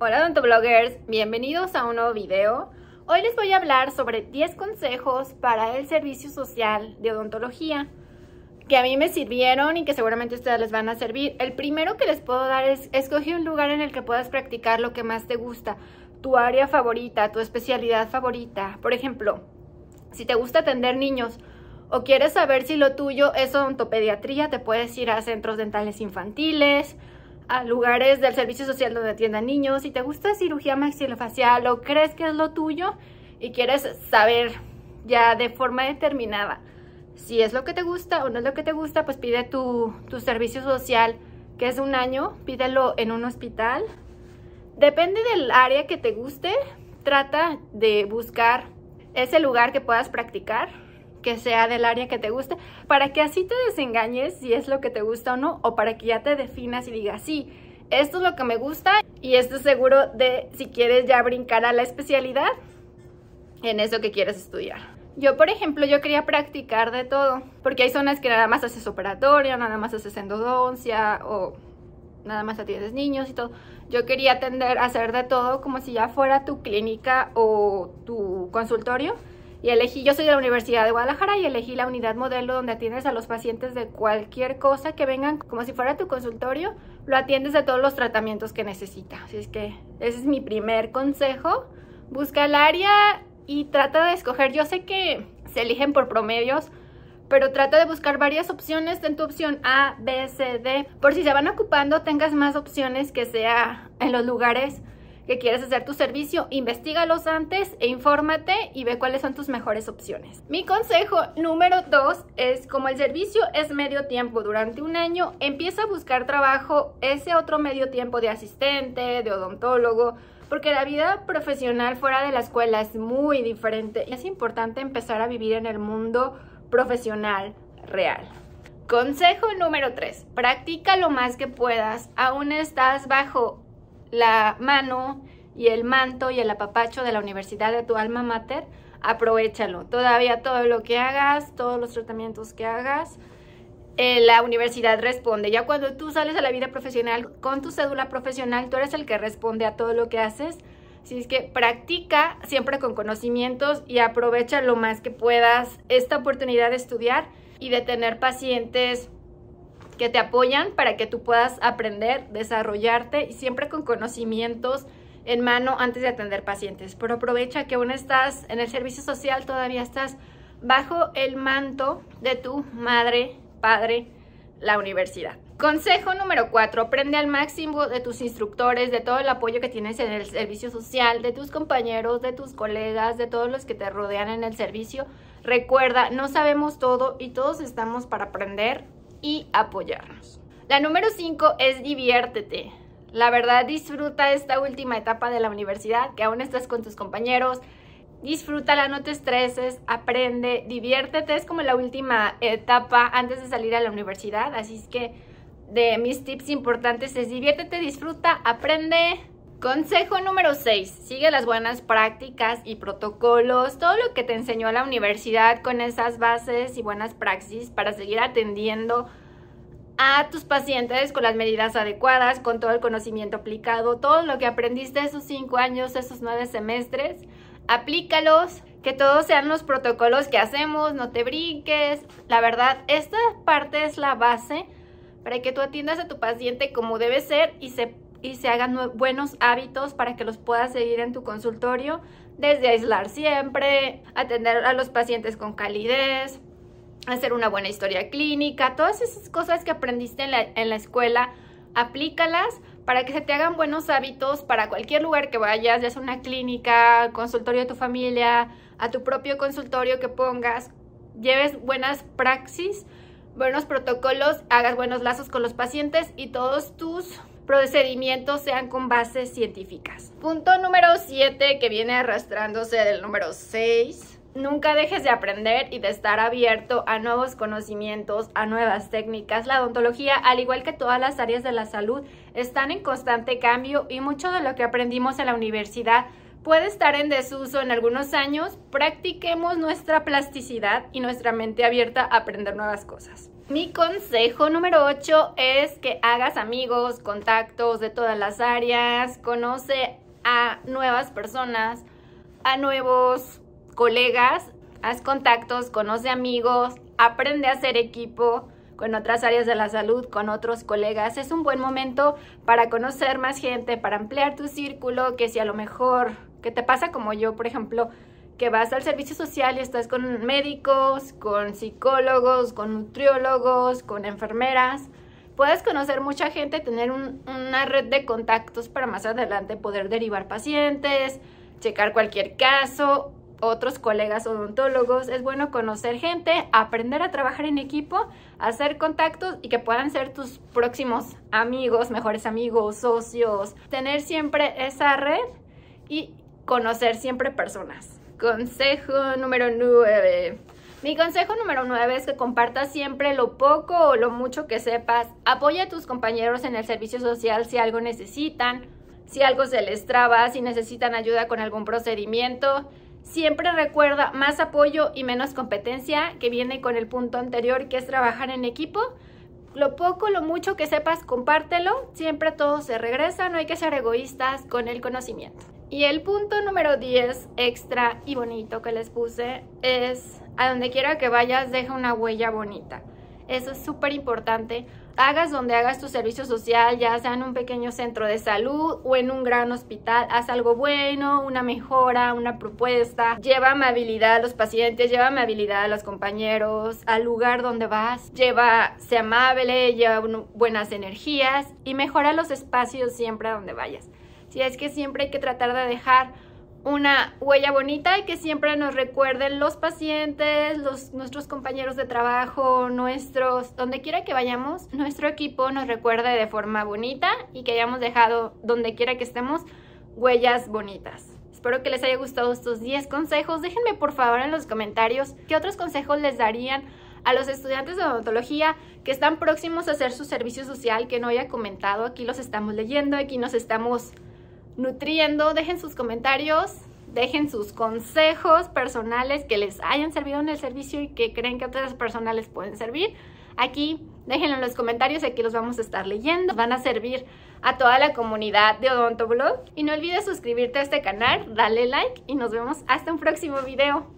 Hola odontobloggers, bienvenidos a un nuevo video. Hoy les voy a hablar sobre 10 consejos para el servicio social de odontología que a mí me sirvieron y que seguramente ustedes les van a servir. El primero que les puedo dar es escoge un lugar en el que puedas practicar lo que más te gusta, tu área favorita, tu especialidad favorita. Por ejemplo, si te gusta atender niños o quieres saber si lo tuyo es odontopediatría, te puedes ir a centros dentales infantiles, a lugares del servicio social donde atiendan niños. Si te gusta cirugía maxilofacial o crees que es lo tuyo y quieres saber ya de forma determinada si es lo que te gusta o no es lo que te gusta, pues pide tu, tu servicio social, que es un año, pídelo en un hospital. Depende del área que te guste, trata de buscar ese lugar que puedas practicar sea del área que te guste, para que así te desengañes si es lo que te gusta o no, o para que ya te definas y digas, sí, esto es lo que me gusta y esto es seguro de si quieres ya brincar a la especialidad en eso que quieres estudiar. Yo, por ejemplo, yo quería practicar de todo, porque hay zonas que nada más haces operatoria, nada más haces endodoncia o nada más atiendes niños y todo. Yo quería atender a hacer de todo como si ya fuera tu clínica o tu consultorio y elegí, yo soy de la Universidad de Guadalajara y elegí la unidad modelo donde atiendes a los pacientes de cualquier cosa que vengan, como si fuera tu consultorio, lo atiendes de todos los tratamientos que necesita. Así es que ese es mi primer consejo. Busca el área y trata de escoger. Yo sé que se eligen por promedios, pero trata de buscar varias opciones en tu opción A, B, C, D. Por si se van ocupando, tengas más opciones que sea en los lugares que quieres hacer tu servicio, investigalos antes e infórmate y ve cuáles son tus mejores opciones. Mi consejo número dos es como el servicio es medio tiempo durante un año, empieza a buscar trabajo ese otro medio tiempo de asistente, de odontólogo, porque la vida profesional fuera de la escuela es muy diferente y es importante empezar a vivir en el mundo profesional real. Consejo número 3. Practica lo más que puedas. Aún estás bajo la mano y el manto y el apapacho de la universidad de tu alma mater, aprovechalo. Todavía todo lo que hagas, todos los tratamientos que hagas, eh, la universidad responde. Ya cuando tú sales a la vida profesional con tu cédula profesional, tú eres el que responde a todo lo que haces. Así es que practica siempre con conocimientos y aprovecha lo más que puedas esta oportunidad de estudiar y de tener pacientes que te apoyan para que tú puedas aprender, desarrollarte y siempre con conocimientos en mano antes de atender pacientes. Pero aprovecha que aún estás en el servicio social, todavía estás bajo el manto de tu madre, padre, la universidad. Consejo número 4. Aprende al máximo de tus instructores, de todo el apoyo que tienes en el servicio social, de tus compañeros, de tus colegas, de todos los que te rodean en el servicio. Recuerda, no sabemos todo y todos estamos para aprender y apoyarnos. La número 5 es diviértete. La verdad, disfruta esta última etapa de la universidad, que aún estás con tus compañeros. Disfrútala, no te estreses, aprende, diviértete. Es como la última etapa antes de salir a la universidad. Así es que de mis tips importantes es diviértete, disfruta, aprende. Consejo número 6. Sigue las buenas prácticas y protocolos, todo lo que te enseñó la universidad con esas bases y buenas praxis para seguir atendiendo a tus pacientes con las medidas adecuadas, con todo el conocimiento aplicado, todo lo que aprendiste esos cinco años, esos nueve semestres, aplícalos, que todos sean los protocolos que hacemos, no te brinques. La verdad, esta parte es la base para que tú atiendas a tu paciente como debe ser y se y se hagan buenos hábitos para que los puedas seguir en tu consultorio, desde aislar siempre, atender a los pacientes con calidez, hacer una buena historia clínica, todas esas cosas que aprendiste en la, en la escuela, aplícalas para que se te hagan buenos hábitos para cualquier lugar que vayas, ya sea una clínica, consultorio de tu familia, a tu propio consultorio que pongas, lleves buenas praxis, buenos protocolos, hagas buenos lazos con los pacientes y todos tus procedimientos sean con bases científicas. Punto número 7 que viene arrastrándose del número 6. Nunca dejes de aprender y de estar abierto a nuevos conocimientos, a nuevas técnicas. La odontología, al igual que todas las áreas de la salud, están en constante cambio y mucho de lo que aprendimos en la universidad puede estar en desuso en algunos años. Practiquemos nuestra plasticidad y nuestra mente abierta a aprender nuevas cosas. Mi consejo número 8 es que hagas amigos, contactos de todas las áreas, conoce a nuevas personas, a nuevos colegas, haz contactos, conoce amigos, aprende a hacer equipo con otras áreas de la salud, con otros colegas. Es un buen momento para conocer más gente, para ampliar tu círculo, que si a lo mejor, que te pasa como yo, por ejemplo, que vas al servicio social y estás con médicos, con psicólogos, con nutriólogos, con enfermeras. Puedes conocer mucha gente, tener una red de contactos para más adelante poder derivar pacientes, checar cualquier caso, otros colegas odontólogos. Es bueno conocer gente, aprender a trabajar en equipo, hacer contactos y que puedan ser tus próximos amigos, mejores amigos, socios. Tener siempre esa red y conocer siempre personas. Consejo número 9. Mi consejo número 9 es que compartas siempre lo poco o lo mucho que sepas. Apoya a tus compañeros en el servicio social si algo necesitan, si algo se les traba, si necesitan ayuda con algún procedimiento. Siempre recuerda más apoyo y menos competencia que viene con el punto anterior que es trabajar en equipo. Lo poco, lo mucho que sepas, compártelo. Siempre todo se regresa, no hay que ser egoístas con el conocimiento. Y el punto número 10 extra y bonito que les puse es a donde quiera que vayas deja una huella bonita. Eso es súper importante. Hagas donde hagas tu servicio social, ya sea en un pequeño centro de salud o en un gran hospital, haz algo bueno, una mejora, una propuesta. Lleva amabilidad a los pacientes, lleva amabilidad a los compañeros, al lugar donde vas. Lleva, sea amable, lleva buenas energías y mejora los espacios siempre a donde vayas. Si es que siempre hay que tratar de dejar una huella bonita y que siempre nos recuerden los pacientes, los, nuestros compañeros de trabajo, nuestros, donde quiera que vayamos, nuestro equipo nos recuerde de forma bonita y que hayamos dejado donde quiera que estemos huellas bonitas. Espero que les haya gustado estos 10 consejos. Déjenme por favor en los comentarios qué otros consejos les darían a los estudiantes de odontología que están próximos a hacer su servicio social que no haya comentado. Aquí los estamos leyendo, aquí nos estamos nutriendo. Dejen sus comentarios, dejen sus consejos personales que les hayan servido en el servicio y que creen que otras personas les pueden servir. Aquí déjenlo en los comentarios, aquí los vamos a estar leyendo. Van a servir a toda la comunidad de Odontoblog. Y no olvides suscribirte a este canal, darle like y nos vemos hasta un próximo video.